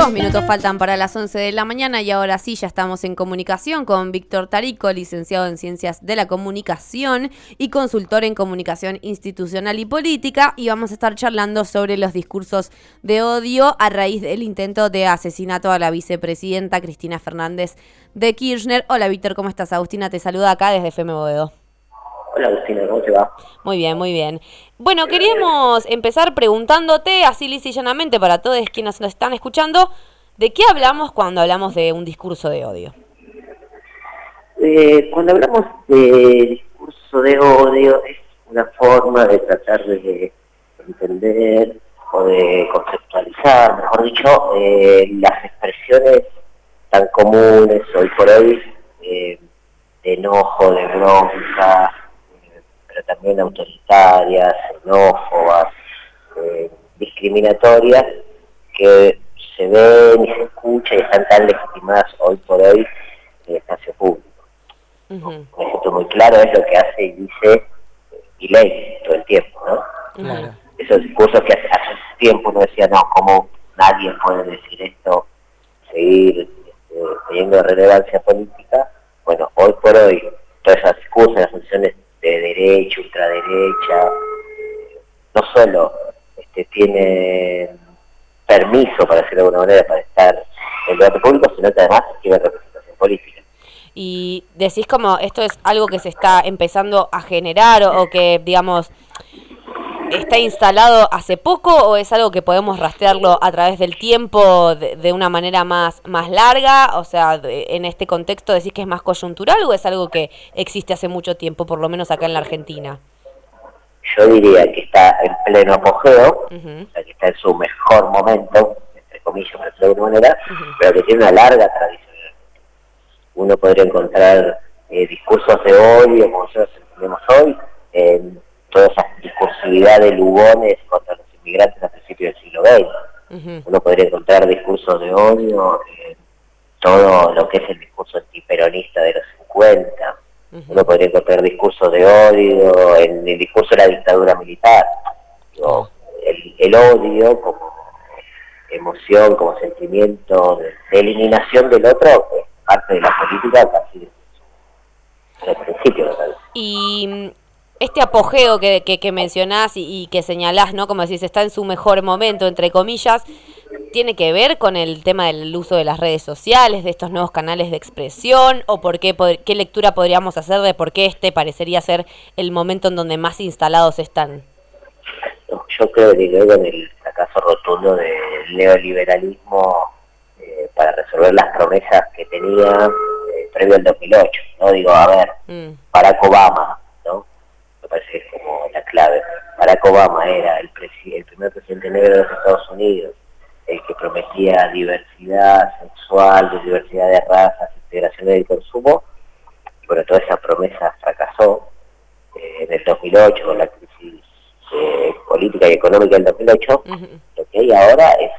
Dos minutos faltan para las 11 de la mañana y ahora sí ya estamos en comunicación con Víctor Tarico, licenciado en Ciencias de la Comunicación y consultor en Comunicación Institucional y Política y vamos a estar charlando sobre los discursos de odio a raíz del intento de asesinato a la vicepresidenta Cristina Fernández de Kirchner. Hola Víctor, ¿cómo estás? Agustina te saluda acá desde FM Boedo. Hola Agustina, ¿cómo te va? Muy bien, muy bien. Bueno, queríamos empezar preguntándote, así lisa y llanamente, para todos quienes nos están escuchando, ¿de qué hablamos cuando hablamos de un discurso de odio? Eh, cuando hablamos de discurso de odio, es una forma de tratar de entender o de conceptualizar, mejor dicho, eh, las expresiones tan comunes hoy por hoy eh, de enojo, de bronca, pero también autoritarias, xenófobas, eh, discriminatorias, que se ven y se escuchan y están tan legitimadas hoy por hoy en el espacio público. Un ejemplo muy claro es lo que hace y dice y eh, ley todo el tiempo, ¿no? Esos discursos que hace, tiempo uno decía, no, como nadie puede decir esto, seguir este, teniendo relevancia política, bueno, hoy por hoy, todas esas discursos, las funciones derecha, ultraderecha, no solo este, tiene permiso, para decirlo de alguna manera, para estar en el debate público, sino que además tiene representación política. Y decís como esto es algo que se está empezando a generar o que, digamos, está instalado hace poco o es algo que podemos rastrearlo a través del tiempo de, una manera más, más larga? O sea, en este contexto decís que es más coyuntural o es algo que existe hace mucho tiempo, por lo menos acá en la Argentina? Yo diría que está en pleno apogeo, o sea, que está en su mejor momento, entre comillas, por decirlo de alguna manera, pero que tiene una larga tradición. Uno podría encontrar eh, discursos de hoy, como nosotros entendemos hoy, en toda esa discursividad de Lugones contra los inmigrantes a principios del siglo XX. Uno podría encontrar discursos de odio en todo lo que es el discurso antiperonista de los 50. Uno podría encontrar discursos de odio en el discurso de la dictadura militar. el, odio como emoción, como sentimiento de, eliminación del otro, es parte de la política casi desde el principio. Y este apogeo que, que, mencionás y, que señalás, ¿no? Como decís, está en su mejor momento, entre comillas, ¿tiene que ver con el tema del uso de las redes sociales, de estos nuevos canales de expresión? ¿O por qué, qué lectura podríamos hacer de por qué este parecería ser el momento en donde más instalados están? Yo creo que con el fracaso rotundo del neoliberalismo eh, para resolver las promesas que tenía eh, previo al 2008. No digo, a ver, mm. Barack Obama parece que es como la clave. Barack Obama era el, el primer presidente negro de los Estados Unidos, el que prometía diversidad sexual, diversidad de razas, integración del consumo, y bueno, toda esa promesa fracasó eh, en el 2008 con la crisis eh, política y económica del 2008. Lo que hay ahora es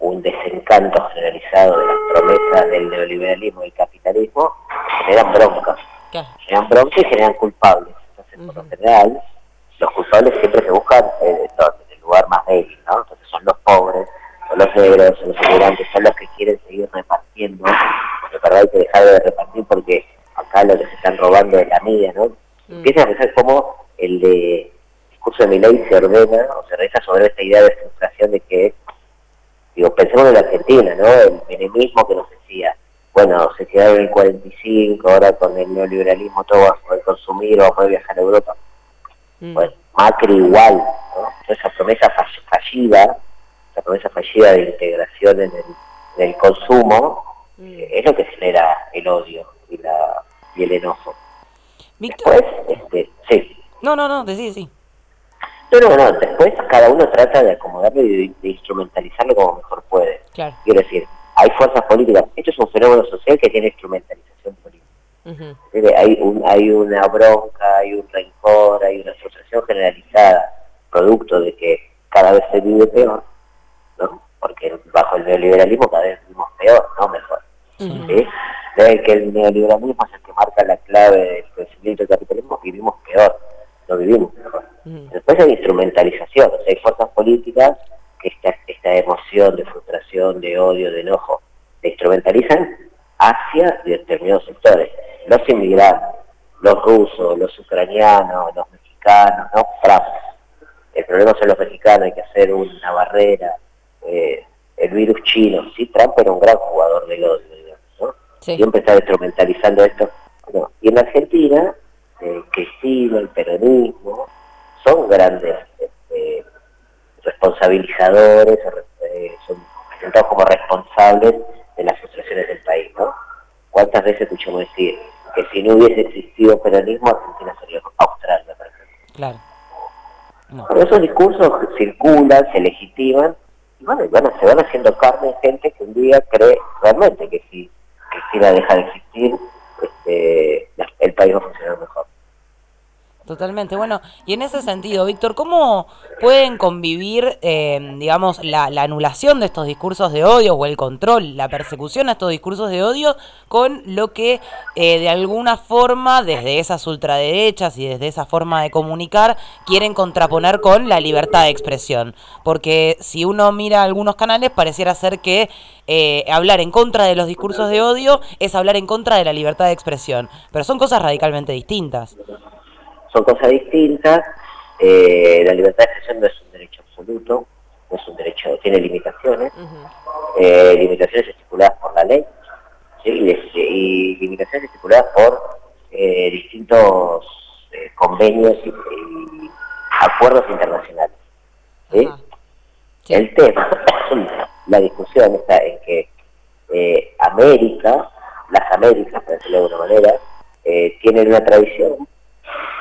un desencanto generalizado de las promesas del neoliberalismo y el capitalismo, generan bronca generan bronca y generan culpables. Entonces, por lo general, los culpables siempre se buscan eh, en el lugar más débil, ¿no? Entonces son los pobres, son los negros, son los inmigrantes, son los que quieren seguir repartiendo. Porque verdad hay que dejar de repartir porque acá lo que se están robando es la media, ¿no? Mm. Empieza a pensar cómo el de discurso de mi ley se ordena o se reza sobre esta idea de frustración de que, digo, pensemos en la Argentina, ¿no? El enemismo que nos decía, bueno, se quedaron en el 45, ahora con el neoliberalismo todo va a poder consumir o va a poder viajar a Europa. Mm. Pues Macri igual, ¿no? esa promesa fallida, esa promesa fallida de integración en el, consumo, mm. es lo que genera el odio y, la, y el enojo. Después, este, sí. No, no, no, decí, sí. No, no, no, después cada uno trata de acomodarlo y de, instrumentalizarlo como mejor puede. Claro. Quiero decir, hay fuerzas políticas. Esto es un fenómeno social que tiene instrumentalización política. hay, un, hay una bronca, hay un rencor, hay una frustración generalizada, producto de que cada vez se vive peor, ¿no? Porque bajo el neoliberalismo cada vez vivimos peor, no mejor. Desde que el neoliberalismo es el que marca la clave del crecimiento del capitalismo, vivimos peor, no vivimos mejor. Después hay instrumentalización, hay fuerzas políticas que esa emoción de frustración, de odio, de enojo, se instrumentalizan hacia determinados sectores. Los inmigrantes, los rusos, los ucranianos, los mexicanos, ¿no? Trump. El problema son los mexicanos, hay que hacer una barrera. Eh, el virus chino, sí, Trump era un gran jugador del odio, ¿no? Siempre está instrumentalizando esto. y en Argentina, eh, Cristina, el peronismo, son grandes responsabilizadores, eh, son presentados como responsables de las frustraciones del país, ¿no? ¿Cuántas veces escuchamos decir que si no hubiese existido peronismo, Argentina sería Australia, por ejemplo? Claro. esos discursos circulan, se legitiman, y bueno, se van haciendo carne gente que un día cree realmente que si Cristina deja de existir, este, el país va a funcionar mejor. Totalmente. Bueno, y en ese sentido, Víctor, ¿cómo pueden convivir, eh, digamos, la, anulación de estos discursos de odio o el control, la persecución a estos discursos de odio con lo que eh, de alguna forma, desde esas ultraderechas y desde esa forma de comunicar, quieren contraponer con la libertad de expresión? Porque si uno mira algunos canales, pareciera ser que eh, hablar en contra de los discursos de odio es hablar en contra de la libertad de expresión, pero son cosas radicalmente distintas son cosas distintas. Eh, la libertad de expresión no es un derecho absoluto, no es un derecho, tiene limitaciones, eh, limitaciones estipuladas por la ley y, limitaciones estipuladas por eh, distintos convenios y, acuerdos internacionales. El tema, la discusión está en que América, las Américas, para decirlo de alguna manera, tienen una tradición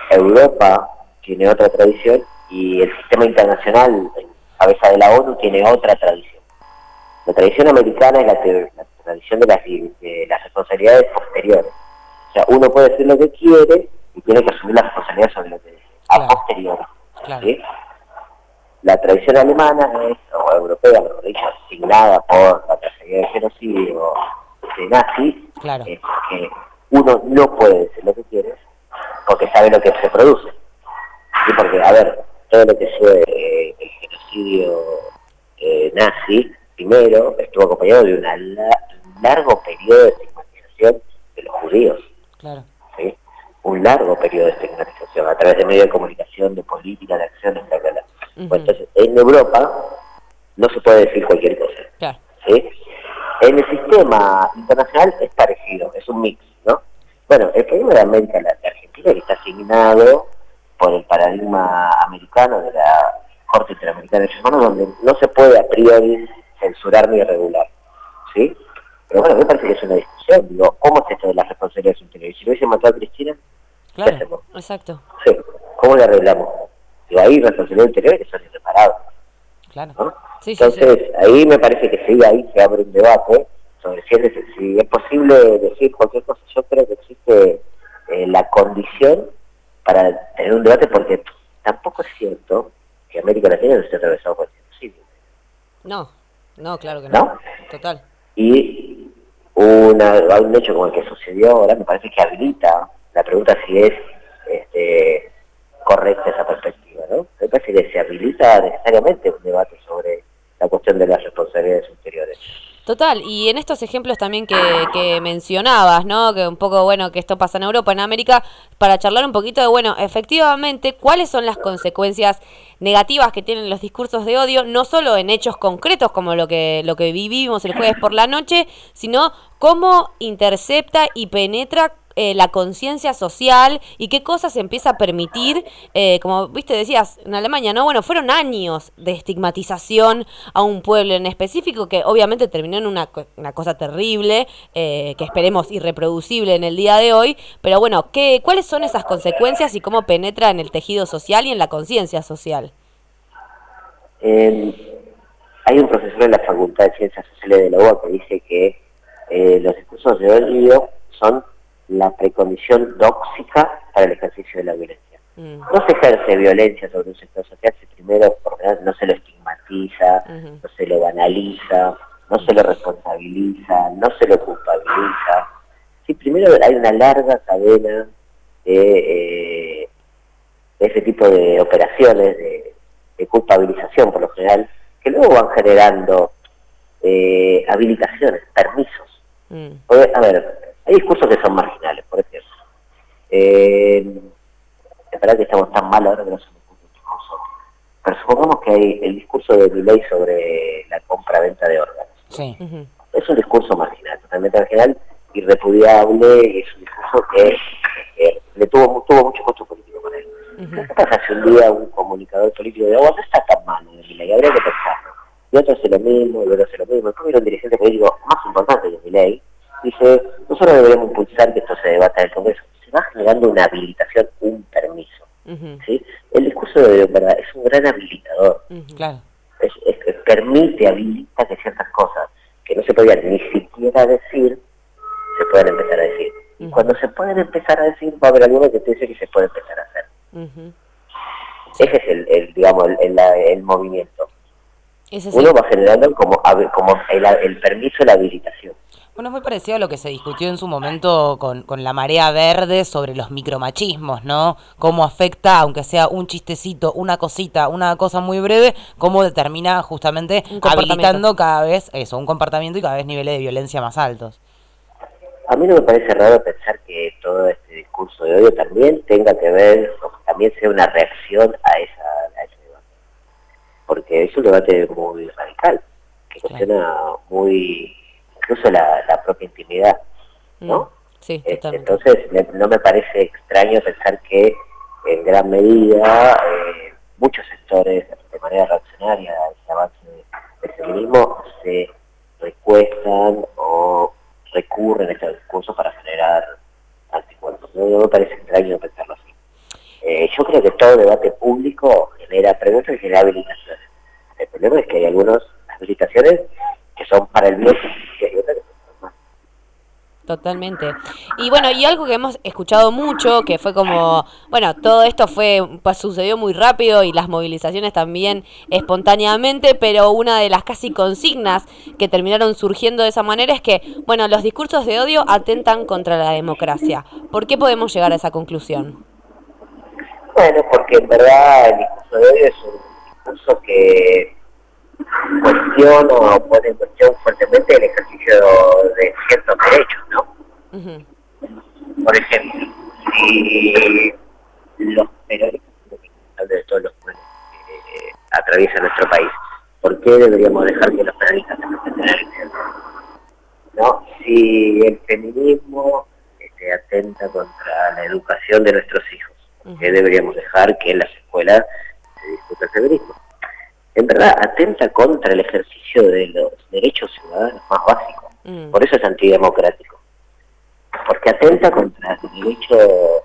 Europa tiene otra tradición y el sistema internacional, en cabeza de la ONU, tiene otra tradición. La tradición americana es la, tradición de las, responsabilidades posteriores. O sea, uno puede decir lo que quiere y tiene que asumir la responsabilidad sobre lo que dice, a posteriori. La tradición alemana es, o europea, mejor dicho, asignada por la tragedia de genocidio de nazis, es que uno no puede decir lo que porque sabe lo que se produce. Y porque, a ver, todo lo que fue eh, el genocidio eh, nazi, primero, estuvo acompañado de un largo periodo de estigmatización de los judíos. Claro. ¿sí? Un largo periodo de estigmatización a través de medios de comunicación, de política, de acción, etc. entonces, en Europa no se puede decir cualquier cosa. ¿sí? En el sistema internacional es parecido, es un mix, ¿no? Bueno, el problema de América Latina que está asignado por el paradigma americano de la Corte Interamericana de Derechos Humanos, donde no se puede a priori censurar ni regular. ¿sí? Pero bueno, me parece que es una discusión. Digo, ¿cómo es esto de las responsabilidades interiores? Si lo hubiese matado a Cristina, claro, Exacto. Sí, ¿cómo le arreglamos? Digo, ahí responsabilidades interiores que son irreparables. Claro. Entonces, ahí me parece que sí, ahí se abre un debate sobre si es, si es posible decir cualquier cosa. Yo creo que existe eh, la condición para tener un debate, porque tampoco es cierto que América Latina no esté atravesado por el genocidio. No, no, claro que no. Total. Y una, un hecho como el que sucedió ahora me parece que habilita la pregunta si es este, correcta esa perspectiva, ¿no? Me parece que se habilita necesariamente un debate sobre la cuestión de las responsabilidades ulteriores. Total, y en estos ejemplos también que, mencionabas, ¿no? Que un poco, bueno, que esto pasa en Europa, en América, para charlar un poquito de, bueno, efectivamente, cuáles son las consecuencias negativas que tienen los discursos de odio, no solo en hechos concretos como lo que, lo que vivimos el jueves por la noche, sino cómo intercepta y penetra eh, la conciencia social y qué cosas se empieza a permitir, eh, como viste, decías en Alemania, ¿no? Bueno, fueron años de estigmatización a un pueblo en específico que obviamente terminó en una, una cosa terrible, eh, que esperemos irreproducible en el día de hoy, pero bueno, ¿qué, ¿cuáles son esas consecuencias y cómo penetra en el tejido social y en la conciencia social? hay un profesor en la Facultad de Ciencias Sociales de la UA que dice que los discursos de odio son la precondición tóxica para el ejercicio de la violencia. Mm. No se ejerce violencia sobre un sector social si primero no se lo estigmatiza, no se lo banaliza, no se lo responsabiliza, no se lo culpabiliza. Si primero hay una larga cadena de, eh, ese tipo de operaciones de, culpabilización por lo general, que que luego van generando eh, habilitaciones, permisos. Mm. a ver, hay discursos que son marginales, por ejemplo. Eh, es verdad que estamos tan mal ahora que no somos un discurso. Pero supongamos que hay el discurso de mi ley sobre la compra-venta de órganos. Sí. Es un discurso marginal, totalmente marginal, irrepudiable, y es un discurso que le tuvo, tuvo mucho costo político con él. ¿Qué pasa si un día un comunicador político de agua no está tan malo de mi ley? Habría que pensarlo. Y otro hace lo mismo, y otro hace lo mismo. Después viene un dirigente político más importante que mi ley, dice, nosotros deberíamos impulsar que esto se debata en el Congreso. Se va generando una habilitación, un permiso. ¿sí? El discurso de verdad es un gran habilitador. claro. es, permite, habilita que ciertas cosas que no se podían ni siquiera decir, se pueden empezar a decir. Y cuando se pueden empezar a decir, va a haber alguno que te dice que se puede empezar a hacer. Ese es el, el digamos, el, el, movimiento. Uno va generando como, como el permiso, la habilitación. Bueno, es muy parecido a lo que se discutió en su momento con, con, la marea verde sobre los micromachismos, ¿no? Cómo afecta, aunque sea un chistecito, una cosita, una cosa muy breve, cómo determina justamente habilitando cada vez eso, un comportamiento y cada vez niveles de violencia más altos. A mí no me parece raro pensar que todo este discurso de odio también tenga que ver, o también sea una reacción a, esa, ese debate. Porque es un debate muy radical, que cuestiona muy, incluso la, propia intimidad, ¿no? Mm, sí, este, entonces, no me parece extraño pensar que en gran medida eh, muchos sectores, de manera reaccionaria a ese avance del feminismo, se recuestan o recurren a este discurso para generar anticuerpos. No, me parece extraño pensarlo así. Eh, yo creo que todo debate público genera preguntas y genera habilitaciones. El problema es que hay algunas habilitaciones que son para el bien y hay otras que Totalmente. Y bueno, y algo que hemos escuchado mucho, que fue como, bueno, todo esto fue, pues sucedió muy rápido y las movilizaciones también espontáneamente, pero una de las casi consignas que terminaron surgiendo de esa manera es que, bueno, los discursos de odio atentan contra la democracia. ¿Por qué podemos llegar a esa conclusión? Bueno, porque en verdad el discurso de odio es un discurso que cuestiona o pone en cuestión fuertemente el ejercicio de ciertos derechos, ¿no? Por ejemplo, si los periodistas de todos los pueblos que atraviesan nuestro país, ¿por qué deberíamos dejar que los periodistas se presenten? ¿No? Si el feminismo este, atenta contra la educación de nuestros hijos, ¿por qué deberíamos dejar que en las escuelas se discuta el feminismo? en verdad atenta contra el ejercicio de los derechos ciudadanos más básicos. Mm. Por eso es antidemocrático. Porque atenta contra el derecho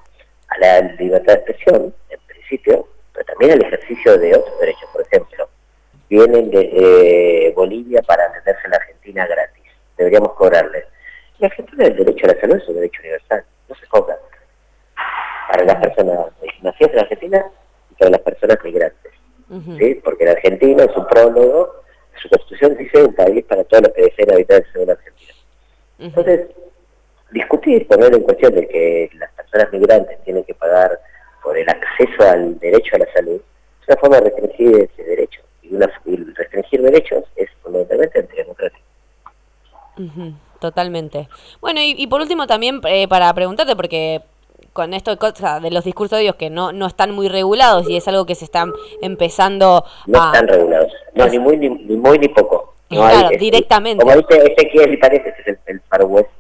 a la libertad de expresión, en principio, pero también al ejercicio de otros derechos. Por ejemplo, vienen de Bolivia para atenderse en la Argentina gratis. Deberíamos cobrarles. La Argentina, el derecho a la salud es un derecho universal. No se cobra. Para las personas nacidas en Argentina y para las personas migrantes. ¿sí? porque la Argentina, en su prólogo, su constitución dice un país para todos los que deseen habitantes de la Argentina. Entonces, discutir, poner en cuestión de que las personas migrantes tienen que pagar por el acceso al derecho a la salud, es una forma de restringir ese derecho. Y, una, restringir derechos es fundamentalmente antidemocrático. Totalmente. Bueno, y, por último también eh, para preguntarte, porque con esto de los discursos de Dios que no, no están muy regulados y es algo que se están empezando no a... están regulados, no, ni muy ni, muy ni poco. claro, directamente. Como dice Ezequiel y parece, ese es el, el Far West.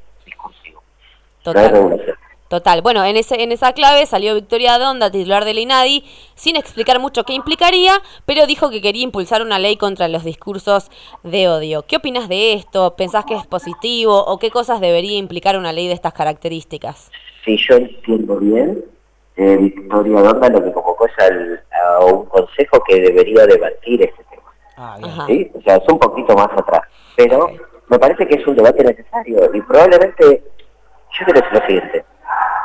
Total. Total. Bueno, en, ese, en esa clave salió Victoria Donda, titular del INADI, sin explicar mucho qué implicaría, pero dijo que quería impulsar una ley contra los discursos de odio. ¿Qué opinas de esto? ¿Pensás que es positivo o qué cosas debería implicar una ley de estas características? si yo entiendo bien, eh, Victoria Donda lo que convocó es a un consejo que debería debatir este tema. Ah, ¿Sí? O sea, es un poquito más atrás. Pero me parece que es un debate necesario y probablemente, yo creo que es lo siguiente,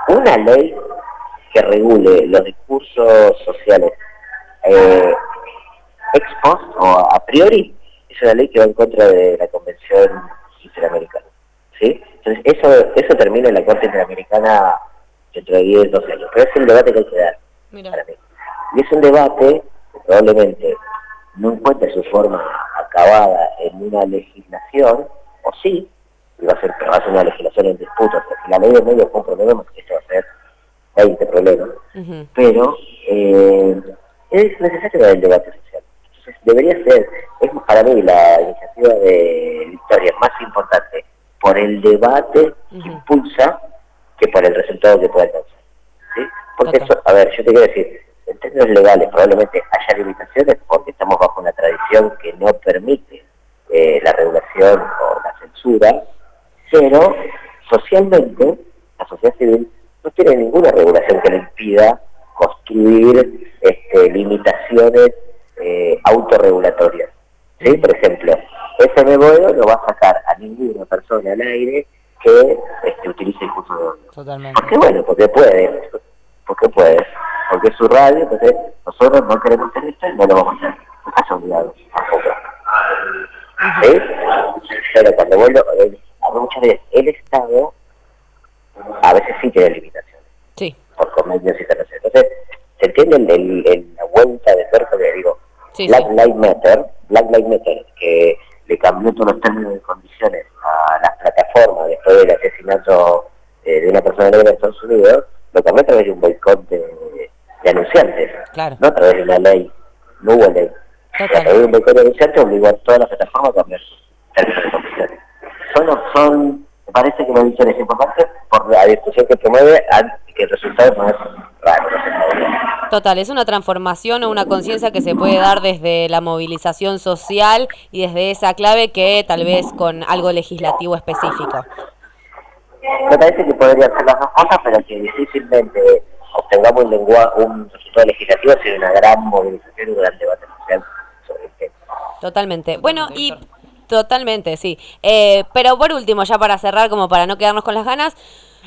una ley que regule los discursos sociales eh, ex post o a priori es una ley que va en contra de la Convención Interamericana. ¿sí? Entonces, eso, eso termina en la Corte Interamericana dentro de 10, 12 años. Pero es el debate que hay que dar para mí. Y es un debate que probablemente no encuentre su forma acabada en una legislación, o sí, va a ser, va a ser una legislación en disputa, porque la ley de medios fue un problema, esto va a ser 20 problemas, pero eh, es necesario el debate social. Entonces, debería ser, es para mí la iniciativa de Victoria más importante por el debate que impulsa que por el resultado que pueda alcanzar. ¿sí? Porque eso, a ver, yo te quiero decir, en términos legales probablemente haya limitaciones porque estamos bajo una tradición que no permite eh, la regulación o la censura, pero socialmente la sociedad civil no tiene ninguna regulación que le impida construir este, limitaciones eh, autorregulatorias. ¿sí? Por ejemplo, ese mebodo no va a sacar a ninguna persona al aire que este, utilice el curso de odio. Totalmente. Porque bueno, porque puede, porque puede, porque es su radio, entonces nosotros no queremos hacer esto y no lo vamos a hacer. No estás obligado tampoco. ¿Sí? Pero cuando vuelvo, eh, muchas veces el Estado a veces sí tiene limitaciones. Sí. Por convenios internacionales. Entonces, se entiende el, la vuelta de tuerca que digo, Black Lives Matter, Black Lives Matter, que le cambió todos los términos y condiciones a las plataformas después del asesinato eh, de una persona negra en Estados Unidos, lo cambió a través de un boicot de, anunciantes, claro. no a través de una ley, no hubo ley. A través de un boicot de anunciantes obligó a todas las plataformas a cambiar sus términos y condiciones. Son, me parece que lo dicho es importante por la discusión que promueve que el resultado no es raro. Total, es una transformación o una conciencia que se puede dar desde la movilización social y desde esa clave que tal vez con algo legislativo específico. Me parece que podrían ser las dos cosas, pero que difícilmente obtengamos un, lenguaje, un resultado legislativo sin una gran movilización y un gran debate social sobre el tema. Totalmente. Bueno, y Totalmente, sí. Eh, pero por último, ya para cerrar, como para no quedarnos con las ganas,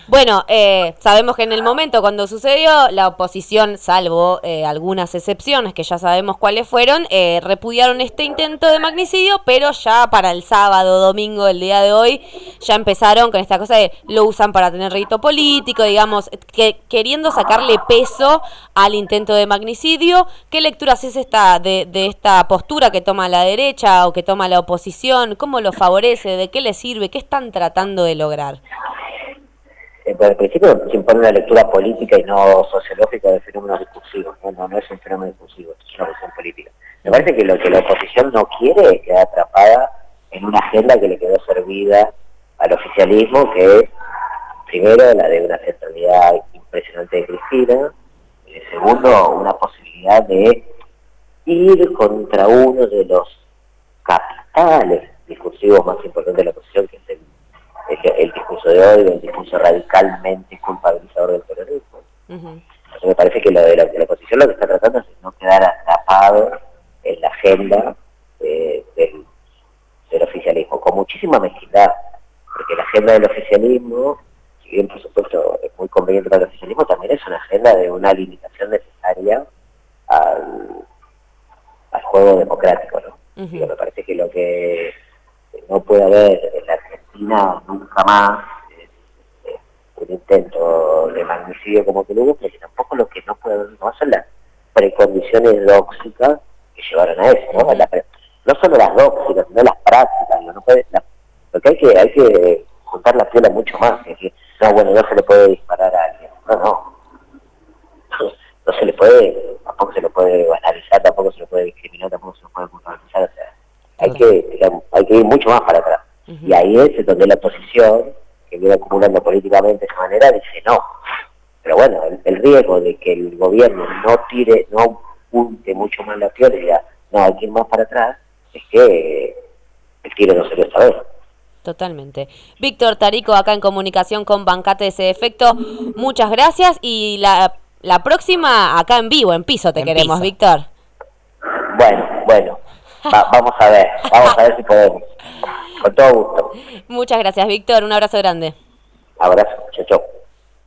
bueno, eh, sabemos que en el momento cuando sucedió, la oposición, salvo eh, algunas excepciones que ya sabemos cuáles fueron, eh, repudiaron este intento de magnicidio, pero ya para el sábado, domingo, el día de hoy, ya empezaron con esta cosa de lo usan para tener rito político, digamos, que, queriendo sacarle peso al intento de magnicidio. ¿Qué lectura haces esta, de, de esta postura que toma la derecha o que toma la oposición? ¿Cómo lo favorece? ¿De qué le sirve? ¿Qué están tratando de lograr? Eh, por el principio se impone una lectura política y no sociológica de fenómenos discursivos. No, no, es un fenómeno discursivo, es una cuestión política. Me parece que lo que la oposición no quiere es quedar atrapada en una agenda que le quedó servida al oficialismo, que es, primero, la de una centralidad impresionante de Cristina, y segundo, una posibilidad de ir contra uno de los capitales discursivos más importantes de la oposición, que es el el, discurso de hoy, el discurso radicalmente culpabilizador del terrorismo. me parece que lo de la, oposición lo que está tratando es no quedar atrapado en la agenda eh, del, oficialismo, con muchísima mezquindad, porque la agenda del oficialismo, si bien por supuesto es muy conveniente para el oficialismo, también es una agenda de una limitación necesaria al, al juego democrático, ¿no? me parece que lo que no puede haber en la Nunca más eh, eh, un intento de magnicidio como que hubo, pero tampoco lo que no puede haber no son las precondiciones dóxicas que llevaron a eso, ¿no? no solo las dóxicas, sino las prácticas, ¿no? puede, lo que hay que hay que juntar la piola mucho más, es decir, no, bueno, no se le puede disparar a alguien, no, no, no, se le puede, tampoco se le puede banalizar, tampoco se le puede discriminar, tampoco se le puede culpabilizar, o sea, hay que, hay que ir mucho más para atrás. Y ahí es donde la oposición, que viene acumulando políticamente de esa manera, dice no. Pero bueno, el, riesgo de que el gobierno no tire, no punte mucho más la piola y diga, no, hay que ir más para atrás, es que el tiro no se lo vez. Totalmente. Víctor Tarico, acá en comunicación con Bancate ese efecto, muchas gracias y la, la próxima acá en vivo, en piso te queremos, Víctor. Bueno, bueno, vamos a ver, vamos a ver si podemos. Con todo gusto. Muchas gracias, Víctor. Un abrazo grande. Abrazo, chao, chao.